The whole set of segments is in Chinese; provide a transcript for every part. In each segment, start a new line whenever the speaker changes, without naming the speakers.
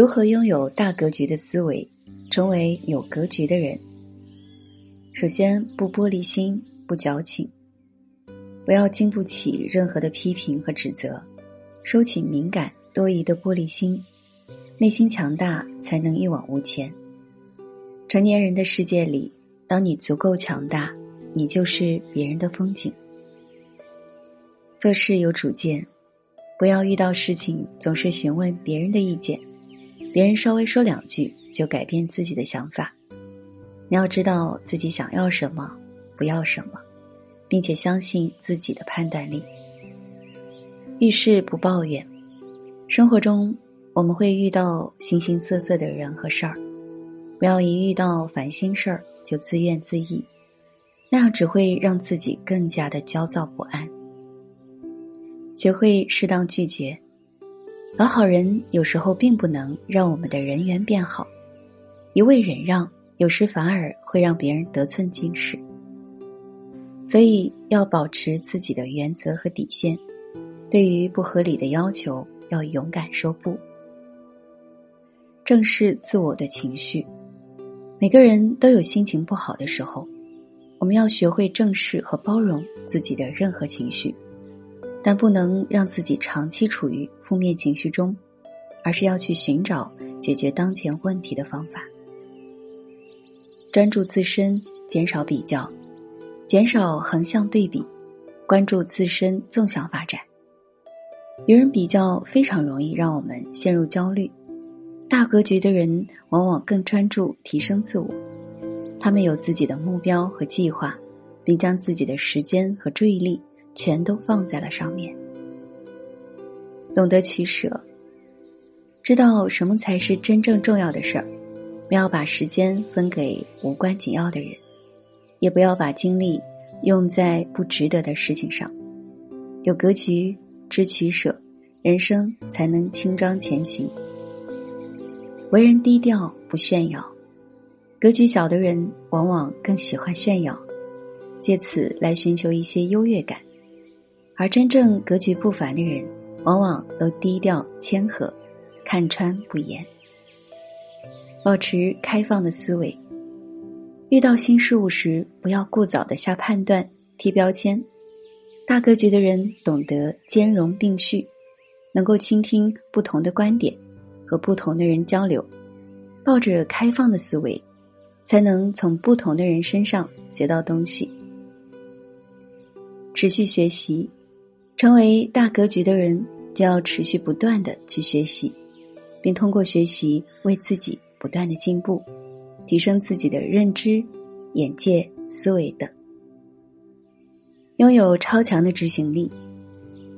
如何拥有大格局的思维，成为有格局的人？首先，不玻璃心，不矫情，不要经不起任何的批评和指责，收起敏感多疑的玻璃心，内心强大，才能一往无前。成年人的世界里，当你足够强大，你就是别人的风景。做事有主见，不要遇到事情总是询问别人的意见，别人稍微说两句就改变自己的想法。你要知道自己想要什么，不要什么，并且相信自己的判断力。遇事不抱怨，生活中我们会遇到形形色色的人和事儿，不要一遇到烦心事儿就自怨自艾，那样只会让自己更加的焦躁不安。学会适当拒绝，老好人有时候并不能让我们的人缘变好，一味忍让有时反而会让别人得寸进尺。所以要保持自己的原则和底线，对于不合理的要求要勇敢说不。正视自我的情绪，每个人都有心情不好的时候，我们要学会正视和包容自己的任何情绪。但不能让自己长期处于负面情绪中，而是要去寻找解决当前问题的方法。专注自身，减少比较，减少横向对比，关注自身纵向发展。与人比较非常容易让我们陷入焦虑。大格局的人往往更专注提升自我，他们有自己的目标和计划，并将自己的时间和注意力。全都放在了上面，懂得取舍，知道什么才是真正重要的事儿，不要把时间分给无关紧要的人，也不要把精力用在不值得的事情上。有格局，知取舍，人生才能轻装前行。为人低调，不炫耀，格局小的人往往更喜欢炫耀，借此来寻求一些优越感。而真正格局不凡的人，往往都低调谦和，看穿不言，保持开放的思维。遇到新事物时，不要过早的下判断、贴标签。大格局的人懂得兼容并蓄，能够倾听不同的观点，和不同的人交流，抱着开放的思维，才能从不同的人身上学到东西。持续学习。成为大格局的人，就要持续不断的去学习，并通过学习为自己不断的进步，提升自己的认知、眼界、思维等，拥有超强的执行力。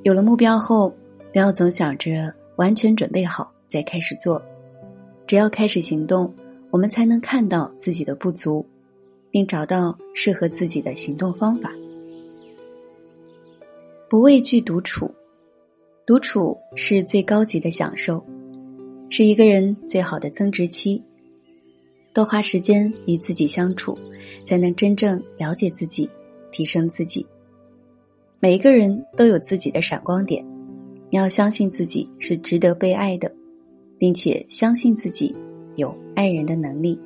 有了目标后，不要总想着完全准备好再开始做，只要开始行动，我们才能看到自己的不足，并找到适合自己的行动方法。不畏惧独处，独处是最高级的享受，是一个人最好的增值期。多花时间与自己相处，才能真正了解自己，提升自己。每一个人都有自己的闪光点，你要相信自己是值得被爱的，并且相信自己有爱人的能力。